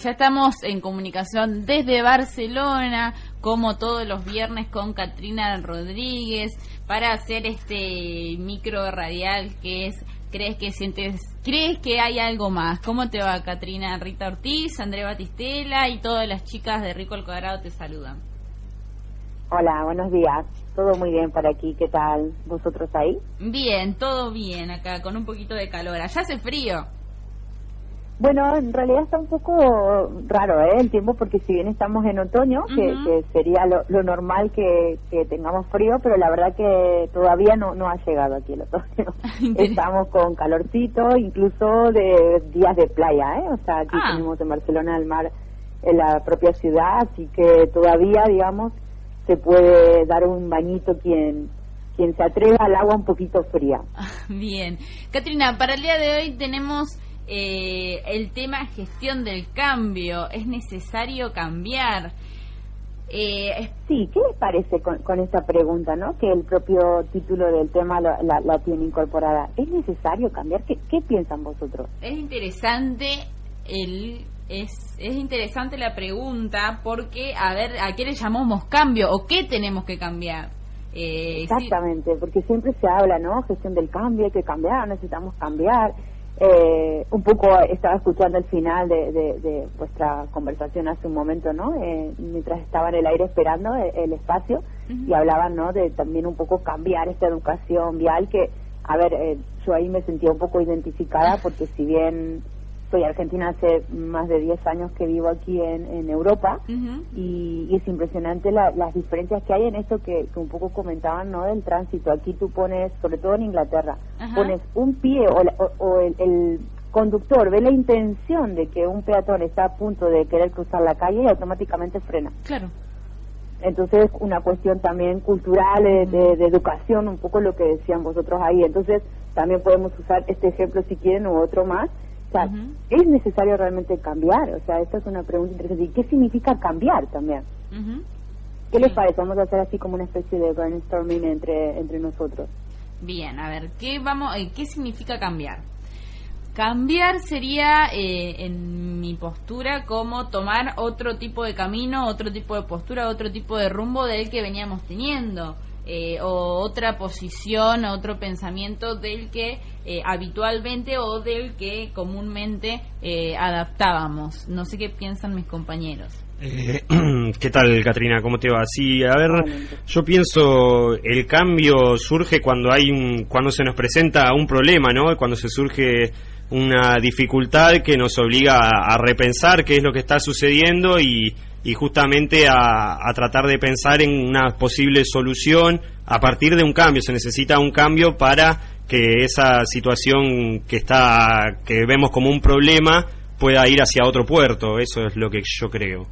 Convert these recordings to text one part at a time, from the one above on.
Ya estamos en comunicación desde Barcelona, como todos los viernes con Katrina Rodríguez, para hacer este micro radial que es ¿Crees que sientes, crees que hay algo más? ¿Cómo te va, Katrina? Rita Ortiz, André Batistela y todas las chicas de Rico al Cuadrado te saludan. Hola, buenos días. Todo muy bien para aquí. ¿Qué tal? ¿Vosotros ahí? Bien, todo bien acá, con un poquito de calor. Allá hace frío. Bueno, en realidad está un poco raro ¿eh? el tiempo porque si bien estamos en otoño, que, sería lo, normal que, tengamos frío, pero la verdad que todavía no, no ha llegado aquí el otoño. estamos con calorcito, incluso de días de playa, ¿eh? o sea, aquí ah. tenemos en Barcelona el mar en la propia ciudad, así que todavía, digamos, se puede dar un bañito quien quien se atreva al agua un poquito fría. Bien. Katrina, para el día de hoy tenemos eh, el tema gestión del cambio. ¿Es necesario cambiar? Eh, sí, ¿qué les parece con, con, esta pregunta, no? Que el propio título del tema la, la, tiene incorporada. ¿Es necesario cambiar? ¿Qué, ¿Qué, piensan vosotros? Es interesante el es, es interesante la pregunta porque a ver a qué le llamamos cambio o qué tenemos que cambiar. Eh, Exactamente, porque siempre se habla, ¿no? Gestión del cambio, hay que cambiar, necesitamos cambiar. Eh, un poco estaba escuchando el final de, vuestra conversación hace un momento, ¿no? Eh, mientras estaba en el aire esperando el, espacio y hablaban, ¿no? De también un poco cambiar esta educación vial que, a ver, eh, yo ahí me sentía un poco identificada porque si bien soy argentina hace más de 10 años que vivo aquí en, Europa y, es impresionante las diferencias que hay en esto que, un poco comentaban, ¿no? Del tránsito. Aquí tú pones, sobre todo en Inglaterra, pones un pie o, el, conductor ve la intención de que un peatón está a punto de querer cruzar la calle y automáticamente frena. Claro. Entonces, una cuestión también cultural, de, de, educación, un poco lo que decían vosotros ahí. Entonces, también podemos usar este ejemplo si quieren u otro más o sea, ¿es necesario realmente cambiar? O sea, esta es una pregunta interesante. ¿Y qué significa cambiar también? ¿Qué les parece? Vamos a hacer así como una especie de brainstorming entre, entre nosotros. Bien, a ver, ¿qué, vamos, eh, ¿qué significa cambiar? Cambiar sería, eh, en mi postura, como tomar otro tipo de camino, otro tipo de postura, otro tipo de rumbo del que veníamos teniendo. Eh, o otra posición, otro pensamiento del que eh, habitualmente o del que comúnmente eh, adaptábamos. No sé qué piensan mis compañeros. ¿Qué tal, Katrina? ¿Cómo te va? Sí, a ver, yo pienso el cambio surge cuando hay un, cuando se nos presenta un problema, ¿no? Cuando se surge una dificultad que nos obliga a repensar qué es lo que está sucediendo y, y justamente a, tratar de pensar en una posible solución a partir de un cambio. Se necesita un cambio para que esa situación que está que vemos como un problema pueda ir hacia otro puerto. Eso es lo que yo creo.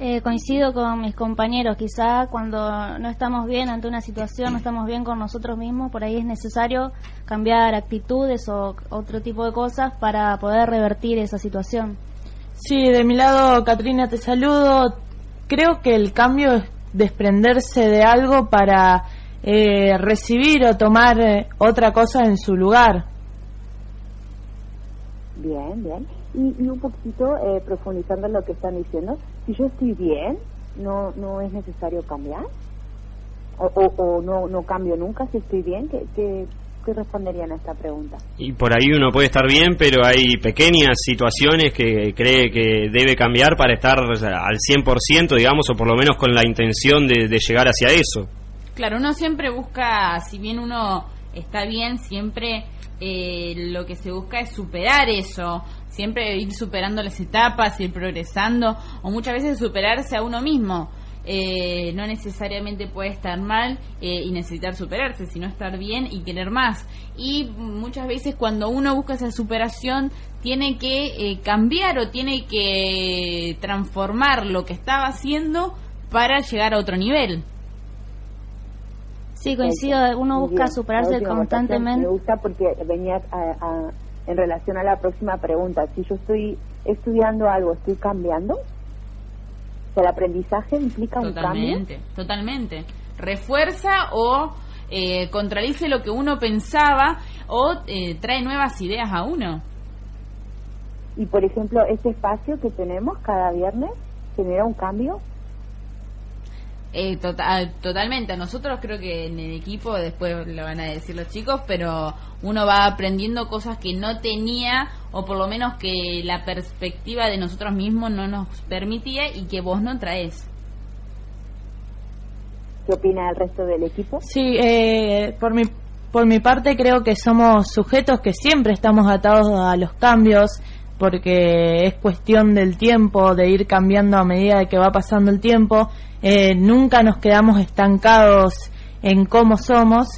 Eh, coincido con mis compañeros, quizá cuando no estamos bien ante una situación, no estamos bien con nosotros mismos, por ahí es necesario cambiar actitudes o otro tipo de cosas para poder revertir esa situación. Sí, de mi lado, Katrina, te saludo. Creo que el cambio es desprenderse de algo para eh, recibir o tomar eh, otra cosa en su lugar. Bien, bien. Y, un poquito eh, profundizando en lo que están diciendo, si yo estoy bien, no, no es necesario cambiar. O, o, no, no cambio nunca si estoy bien. ¿Qué, qué, responderían a esta pregunta? Y por ahí uno puede estar bien, pero hay pequeñas situaciones que cree que debe cambiar para estar al 100%, digamos, o por lo menos con la intención de, llegar hacia eso. Claro, uno siempre busca, si bien uno está bien, siempre eh, lo que se busca es superar eso, siempre ir superando las etapas, ir progresando, o muchas veces superarse a uno mismo. Eh, no necesariamente puede estar mal eh, y necesitar superarse, sino estar bien y querer más. Y muchas veces cuando uno busca esa superación, tiene que eh, cambiar o tiene que transformar lo que estaba haciendo para llegar a otro nivel. Sí, coincido, uno busca superarse constantemente. Me gusta porque venía en relación a la próxima pregunta. Si yo estoy estudiando algo, ¿estoy cambiando? El aprendizaje implica un cambio. Totalmente, Refuerza o eh, contradice lo que uno pensaba o eh, trae nuevas ideas a uno. Y por ejemplo, este espacio que tenemos cada viernes genera un cambio. Eh, total, totalmente. Nosotros creo que en el equipo, después lo van a decir los chicos, pero uno va aprendiendo cosas que no tenía o por lo menos que la perspectiva de nosotros mismos no nos permitía y que vos no traes. ¿Qué opina el resto del equipo? Sí, eh, por mi por mi parte creo que somos sujetos que siempre estamos atados a los cambios porque es cuestión del tiempo, de ir cambiando a medida de que va pasando el tiempo. Eh, nunca nos quedamos estancados en cómo somos,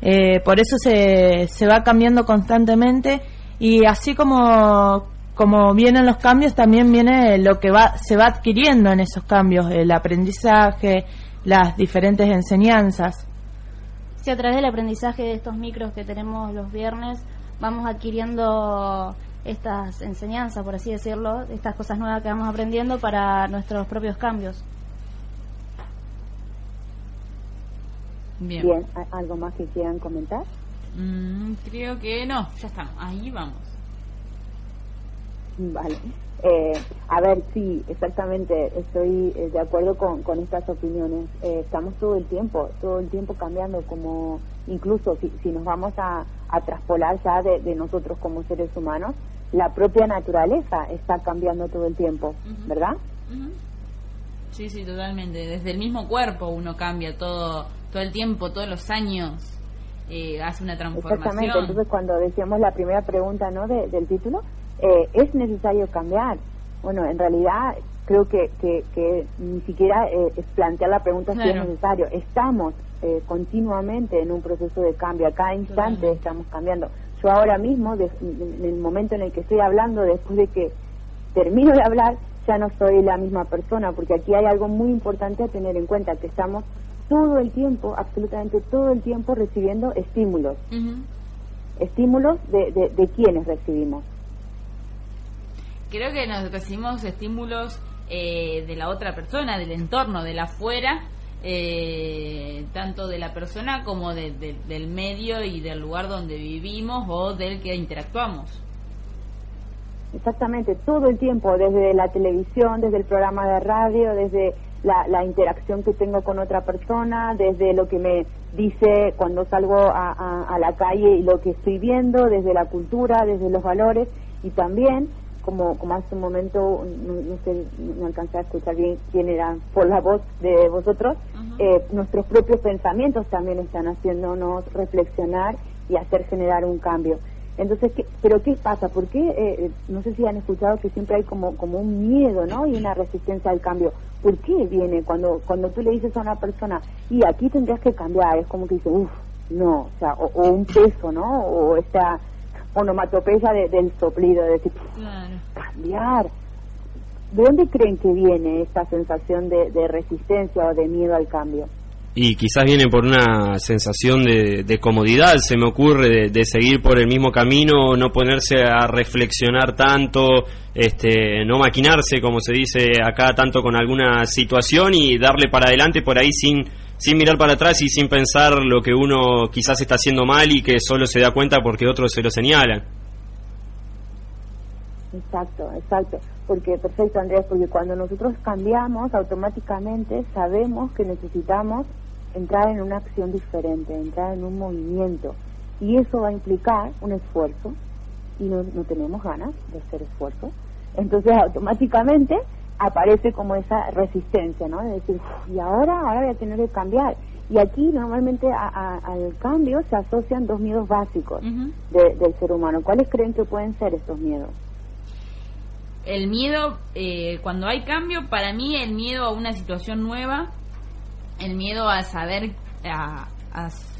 eh, por eso se, se va cambiando constantemente y así como, como vienen los cambios, también viene lo que va, se va adquiriendo en esos cambios, el aprendizaje, las diferentes enseñanzas. Si a través del aprendizaje de estos micros que tenemos los viernes vamos adquiriendo estas enseñanzas, por así decirlo, estas cosas nuevas que vamos aprendiendo para nuestros propios cambios. Bien. ¿algo más que quieran comentar? Mm, creo que no, ya estamos, ahí vamos. Vale. Eh, a ver, sí, exactamente, estoy eh, de acuerdo con, con estas opiniones. Eh, estamos todo el tiempo, todo el tiempo cambiando, como incluso si, si nos vamos a, a traspolar ya de, nosotros como seres humanos, la propia naturaleza está cambiando todo el tiempo, ¿verdad? Sí, sí, totalmente. Desde el mismo cuerpo uno cambia todo, todo el tiempo, todos los años. hace una transformación. Exactamente, entonces cuando decíamos la primera pregunta ¿no? del título, eh, es necesario cambiar. Bueno, en realidad creo que, que, ni siquiera eh, es plantear la pregunta si es necesario. Estamos eh, continuamente en un proceso de cambio, a cada instante estamos cambiando. Yo ahora mismo, en el momento en el que estoy hablando, después de que termino de hablar, ya no soy la misma persona, porque aquí hay algo muy importante a tener en cuenta, que estamos todo el tiempo, absolutamente todo el tiempo recibiendo estímulos. Estímulos de, de, de quienes recibimos creo que nos recibimos estímulos eh, de la otra persona, del entorno, de la afuera, eh, tanto de la persona como del medio y del lugar donde vivimos o del que interactuamos. Exactamente, todo el tiempo, desde la televisión, desde el programa de radio, desde la, interacción que tengo con otra persona, desde lo que me dice cuando salgo a, a la calle y lo que estoy viendo, desde la cultura, desde los valores y también como, como hace un momento, no, sé, no alcancé a escuchar bien quién era por la voz de vosotros, eh, nuestros propios pensamientos también están haciéndonos reflexionar y hacer generar un cambio. Entonces, ¿qué, ¿pero qué pasa? ¿Por qué? Eh, no sé si han escuchado que siempre hay como, como un miedo, ¿no? Y una resistencia al cambio. ¿Por qué viene cuando, cuando tú le dices a una persona, y aquí tendrías que cambiar? Es como que dice, uff, no, o sea, o, o un peso, ¿no? O esta onomatopeya del soplido, de decir, cambiar. ¿De dónde creen que viene esta sensación de, resistencia o de miedo al cambio? Y quizás viene por una sensación de, comodidad, se me ocurre, de, seguir por el mismo camino, no ponerse a reflexionar tanto, este, no maquinarse, como se dice acá, tanto con alguna situación y darle para adelante por ahí sin sin mirar para atrás y sin pensar lo que uno quizás está haciendo mal y que solo se da cuenta porque otros se lo señalan. Exacto, exacto. Porque, perfecto Andrés, porque cuando nosotros cambiamos, automáticamente sabemos que necesitamos entrar en una acción diferente, entrar en un movimiento. Y eso va a implicar un esfuerzo y no, no tenemos ganas de hacer esfuerzo. Entonces, automáticamente aparece como esa resistencia, ¿no? De decir, y ahora, ahora voy a tener que cambiar. Y aquí normalmente al cambio se asocian dos miedos básicos del ser humano. ¿Cuáles creen que pueden ser estos miedos? El miedo, eh, cuando hay cambio, para mí el miedo a una situación nueva, el miedo a saber, a,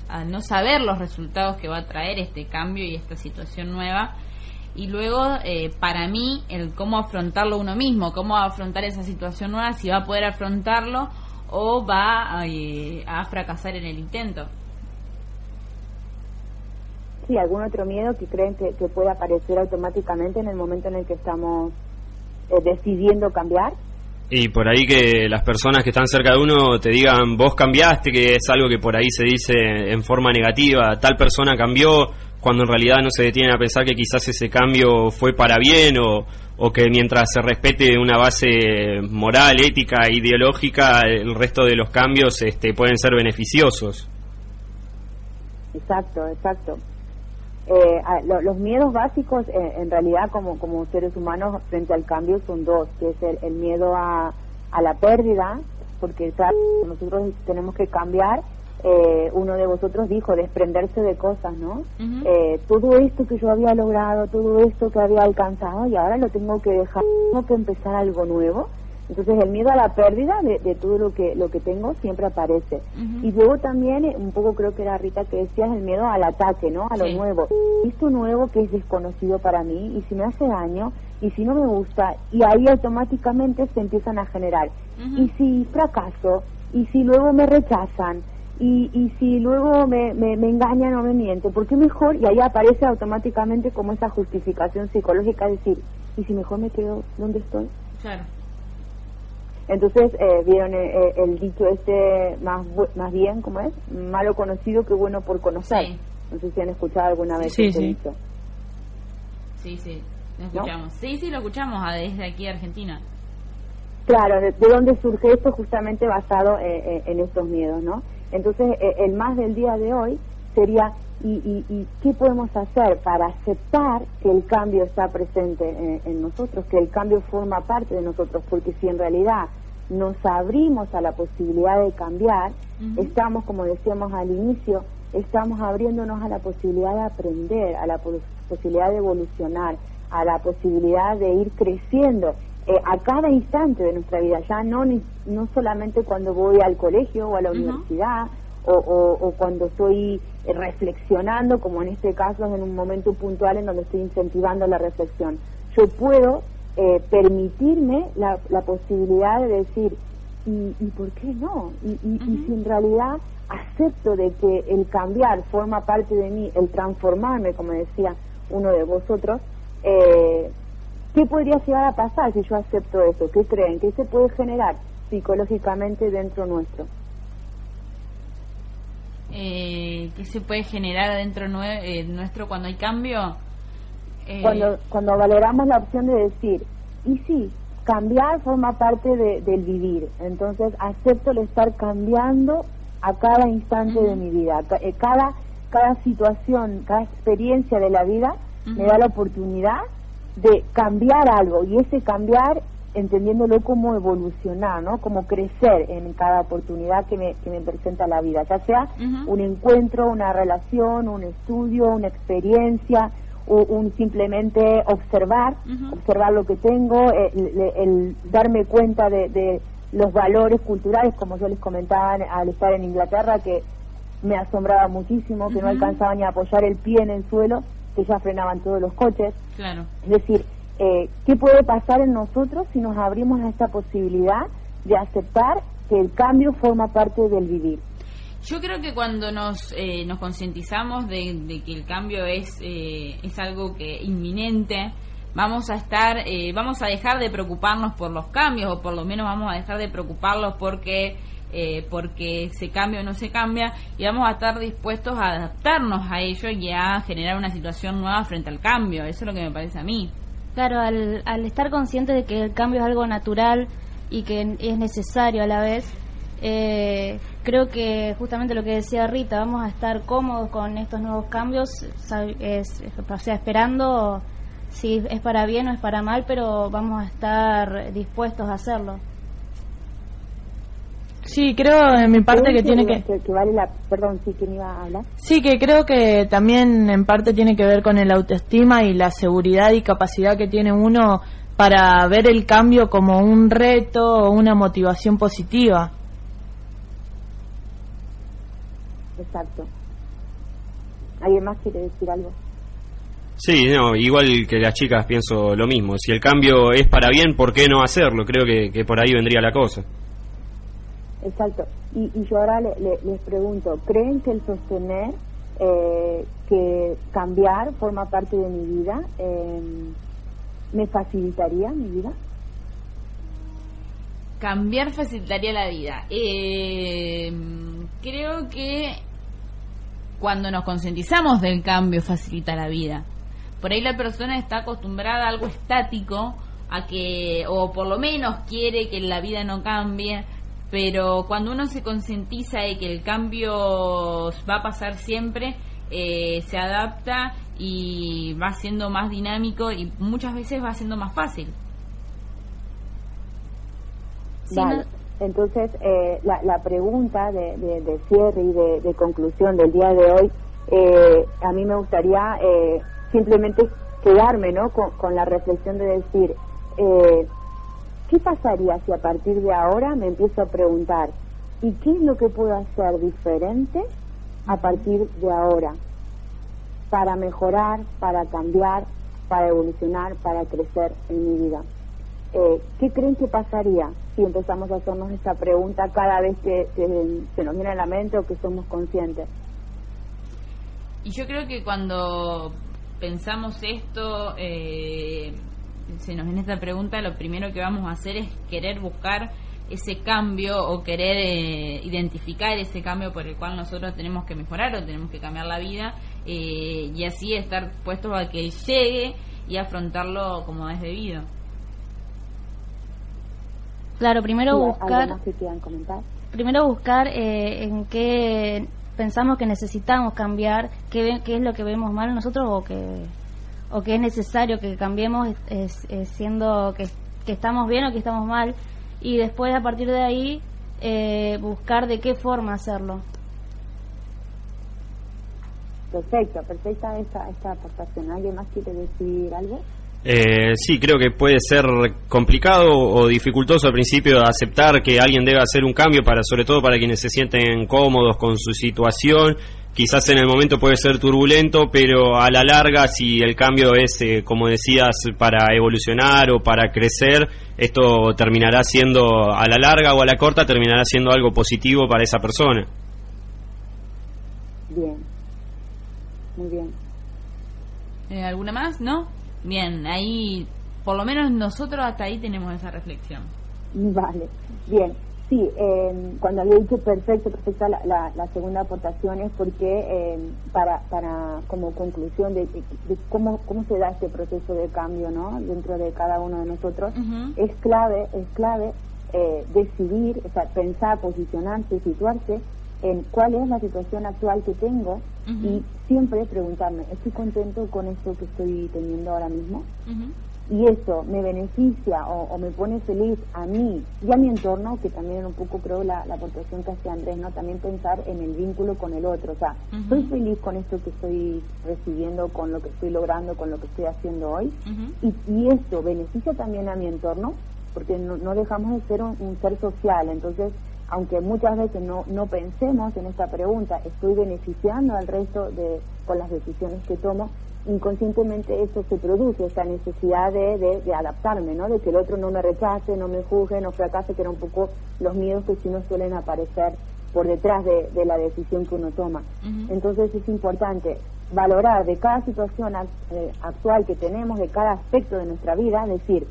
a no saber los resultados que va a traer este cambio y esta situación nueva, y luego eh, para mí el cómo afrontarlo uno mismo, cómo afrontar esa situación nueva, si va a poder afrontarlo o va eh, a fracasar en el intento. Sí, algún otro miedo que creen que, puede aparecer automáticamente en el momento en el que estamos eh, decidiendo cambiar. Y por ahí que las personas que están cerca de uno te digan, vos cambiaste, que es algo que por ahí se dice en forma negativa, tal persona cambió, cuando en realidad no se detienen a pensar que quizás ese cambio fue para bien o, o que mientras se respete una base moral, ética, ideológica, el resto de los cambios este, pueden ser beneficiosos. Exacto, exacto. Eh, los miedos básicos eh, en realidad como, como seres humanos frente al cambio son dos, que es el, miedo a, a la pérdida, porque nosotros tenemos que cambiar eh, uno de vosotros dijo, desprenderse de cosas, ¿no? eh, todo esto que yo había logrado, todo esto que había alcanzado y ahora lo tengo que dejar, tengo que empezar algo nuevo. Entonces el miedo a la pérdida de, todo lo que lo que tengo siempre aparece. Y luego también, eh, un poco creo que era Rita que decías, el miedo al ataque, ¿no? A lo nuevo. Esto nuevo que es desconocido para mí y si me hace daño y si no me gusta y ahí automáticamente se empiezan a generar. Y si fracaso y si luego me rechazan y, y si luego me, me, engañan o me mienten, ¿por qué mejor? Y ahí aparece automáticamente como esa justificación psicológica, decir, ¿y si mejor me quedo donde estoy? Claro. Entonces, eh, vieron eh, eh, el dicho este más más bien, ¿cómo es? Malo conocido que bueno por conocer. No sé si han escuchado alguna vez sí, sí. dicho. Sí, sí, lo escuchamos. Sí, sí, lo escuchamos desde aquí Argentina. Claro, de, dónde surge esto justamente basado en estos miedos, ¿no? Entonces, eh, el más del día de hoy sería, ¿y, y, qué podemos hacer para aceptar que el cambio está presente en, nosotros, que el cambio forma parte de nosotros? Porque si en realidad nos abrimos a la posibilidad de cambiar, estamos, como decíamos al inicio, estamos abriéndonos a la posibilidad de aprender, a la posibilidad de evolucionar, a la posibilidad de ir creciendo eh, a cada instante de nuestra vida, ya no, no solamente cuando voy al colegio o a la universidad o, cuando estoy eh, reflexionando, como en este caso en un momento puntual en donde estoy incentivando la reflexión. Yo puedo eh, permitirme la, posibilidad de decir, ¿y, por qué no? Y, y, si en realidad acepto de que el cambiar forma parte de mí, el transformarme, como decía uno de vosotros, eh, ¿Qué podría llegar a pasar si yo acepto eso? ¿Qué creen? ¿Qué se puede generar psicológicamente dentro nuestro? Eh, ¿Qué se puede generar dentro eh, nuestro cuando hay cambio? Eh, cuando, cuando valoramos la opción de decir, y sí, cambiar forma parte del vivir, entonces acepto el estar cambiando a cada instante de mi vida, eh, cada, cada situación, cada experiencia de la vida me da la oportunidad de cambiar algo. Y ese cambiar entendiéndolo como evolucionar, ¿no? Como crecer en cada oportunidad que me, que me presenta la vida, ya sea un encuentro, una relación, un estudio, una experiencia, o un simplemente observar, observar lo que tengo, eh, el, darme cuenta de, de, los valores culturales, como yo les comentaba al estar en Inglaterra, que me asombraba muchísimo, que no alcanzaba ni a apoyar el pie en el suelo, que ya frenaban todos los coches. Claro. Es decir, eh, ¿qué puede pasar en nosotros si nos abrimos a esta posibilidad de aceptar que el cambio forma parte del vivir? Yo creo que cuando nos, eh, nos concientizamos de, que el cambio es, eh, es algo que inminente, vamos a estar, vamos a dejar de preocuparnos por los cambios, o por lo menos vamos a dejar de preocuparlos porque eh, porque se cambia o no se cambia y vamos a estar dispuestos a adaptarnos a ello y a generar una situación nueva frente al cambio. Eso es lo que me parece a mí. Claro, al, al estar consciente de que el cambio es algo natural y que es necesario a la vez, eh, creo que justamente lo que decía Rita, vamos a estar cómodos con estos nuevos cambios, es, o sea, esperando si es para bien o es para mal, pero vamos a estar dispuestos a hacerlo. Sí, creo en mi parte que tiene que... vale la... Perdón, sí, que iba a hablar? Sí, que creo que también en parte tiene que ver con el autoestima y la seguridad y capacidad que tiene uno para ver el cambio como un reto o una motivación positiva. Exacto. ¿Alguien más quiere decir algo? Sí, no, igual que las chicas pienso lo mismo. Si el cambio es para bien, ¿por qué no hacerlo? Creo que, que por ahí vendría la cosa. Exacto. Y, y yo ahora les pregunto, ¿creen que el sostener eh, que cambiar forma parte de mi vida em, me facilitaría mi vida? Cambiar facilitaría la vida. Eh, creo que cuando nos concientizamos del cambio facilita la vida. Por ahí la persona está acostumbrada a algo estático, a que, o por lo menos quiere que la vida no cambie, pero cuando uno se concientiza de que el cambio va a pasar siempre, eh, se adapta y va siendo más dinámico y muchas veces va siendo más fácil. Vale. Entonces, eh, la, la, pregunta de, cierre y de, conclusión del día de hoy, eh, a mí me gustaría eh, simplemente quedarme ¿no? con, la reflexión de decir, eh, ¿qué pasaría si a partir de ahora me empiezo a preguntar, ¿y qué es lo que puedo hacer diferente a partir de ahora? Para mejorar, para cambiar, para evolucionar, para crecer en mi vida. Eh, ¿Qué creen que pasaría si empezamos a hacernos esta pregunta cada vez que, se nos viene a la mente o que somos conscientes? Y yo creo que cuando pensamos esto, eh, se nos viene esta pregunta, lo primero que vamos a hacer es querer buscar ese cambio o querer eh, identificar ese cambio por el cual nosotros tenemos que mejorar o tenemos que cambiar la vida eh, y así estar puestos a que llegue y afrontarlo como es debido. Claro, primero buscar. Primero buscar eh, en qué pensamos que necesitamos cambiar, qué, qué es lo que vemos mal nosotros o que o que es necesario que cambiemos es, siendo que, que, estamos bien o que estamos mal y después a partir de ahí eh, buscar de qué forma hacerlo. Perfecto, perfecta esta, esta aportación. ¿Alguien más quiere decir algo? Eh, sí, creo que puede ser complicado o dificultoso al principio aceptar que alguien debe hacer un cambio para, sobre todo para quienes se sienten cómodos con su situación. Quizás en el momento puede ser turbulento, pero a la larga, si el cambio es, eh, como decías, para evolucionar o para crecer, esto terminará siendo, a la larga o a la corta, terminará siendo algo positivo para esa persona. Bien, muy bien. Eh, ¿Alguna más? ¿No? Bien, ahí, por lo menos nosotros hasta ahí tenemos esa reflexión. Vale, bien. Sí, eh, cuando había dicho perfecto, perfecta la, la, segunda aportación es porque eh, para, para como conclusión de, cómo, cómo se da este proceso de cambio ¿no? dentro de cada uno de nosotros, es clave, es clave eh, decidir, o sea, pensar, posicionarse, situarse en cuál es la situación actual que tengo y siempre preguntarme, ¿estoy contento con esto que estoy teniendo ahora mismo? Y eso me beneficia o, me pone feliz a mí y a mi entorno, que también un poco creo la, la aportación que hace Andrés, ¿no? También pensar en el vínculo con el otro. O sea, ¿estoy feliz con esto que estoy recibiendo, con lo que estoy logrando, con lo que estoy haciendo hoy? y, y eso beneficia también a mi entorno, porque no, no dejamos de ser un ser social. Entonces, aunque muchas veces no, no pensemos en esta pregunta, ¿estoy beneficiando al resto de, con las decisiones que tomo? Inconscientemente eso se produce, esa necesidad de, de, adaptarme, ¿no? De que el otro no me rechace, no me juzgue, no fracase, que eran un poco los miedos que sí nos suelen aparecer por detrás de, la decisión que uno toma. Entonces es importante valorar de cada situación eh, actual que tenemos, de cada aspecto de nuestra vida, decir,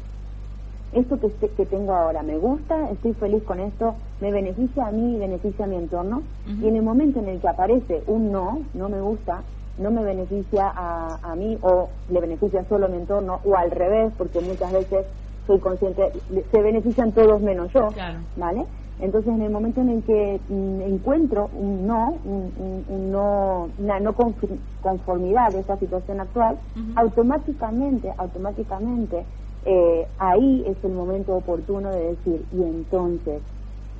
esto que, que tengo ahora me gusta, estoy feliz con esto, me beneficia a mí y beneficia a mi entorno. Y en el momento en el que aparece un no, no me gusta, no me beneficia a, a mí o le beneficia solo a mi entorno o al revés, porque muchas veces soy consciente, se benefician todos menos yo, ¿vale? Entonces, en el momento en el que mm, encuentro un no, un, no, una no conformidad de esta situación actual, automáticamente, automáticamente eh, ahí es el momento oportuno de decir, y entonces,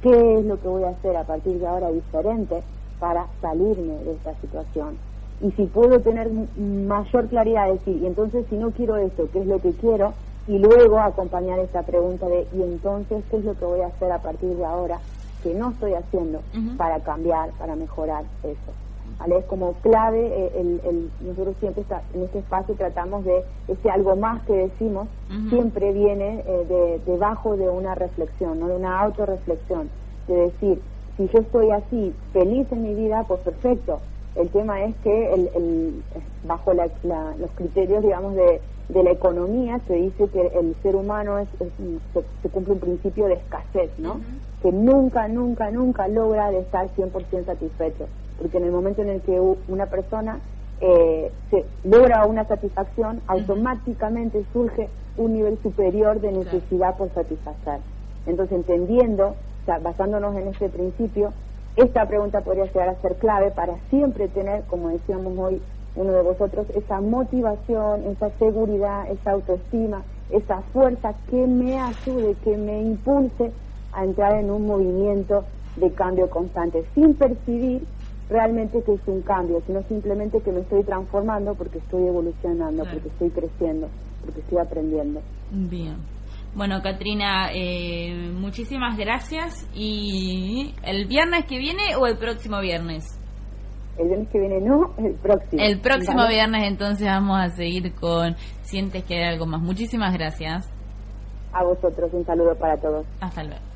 ¿qué es lo que voy a hacer a partir de ahora diferente para salirme de esta situación? Y si puedo tener mayor claridad, de decir, y entonces si no quiero esto, ¿qué es lo que quiero? Y luego acompañar esta pregunta de, y entonces, ¿qué es lo que voy a hacer a partir de ahora que no estoy haciendo para cambiar, para mejorar eso? Es como clave, eh, el, nosotros siempre en este espacio tratamos de ese algo más que decimos, siempre viene eh, de, debajo de una reflexión, ¿no? de una autorreflexión, de decir, si yo estoy así, feliz en mi vida, pues perfecto. El tema es que el, bajo los criterios, digamos, de, de, la economía se dice que el ser humano es, se, cumple un principio de escasez, ¿no? Que nunca, nunca, nunca logra de estar 100% satisfecho porque en el momento en el que una persona eh, se logra una satisfacción, automáticamente surge un nivel superior de necesidad por satisfacer. Entonces, entendiendo, o sea, basándonos en este principio, esta pregunta podría llegar a ser clave para siempre tener, como decíamos hoy uno de vosotros, esa motivación, esa seguridad, esa autoestima, esa fuerza que me ayude, que me impulse a entrar en un movimiento de cambio constante, sin percibir realmente que es un cambio, sino simplemente que me estoy transformando porque estoy evolucionando, porque estoy creciendo, porque estoy aprendiendo. Bien. Bueno, Katrina, eh, muchísimas gracias. ¿Y el viernes que viene o el próximo viernes? El viernes que viene no, el próximo. El próximo viernes entonces vamos a seguir con Sientes que hay algo más. Muchísimas gracias. A vosotros, un saludo para todos. Hasta luego.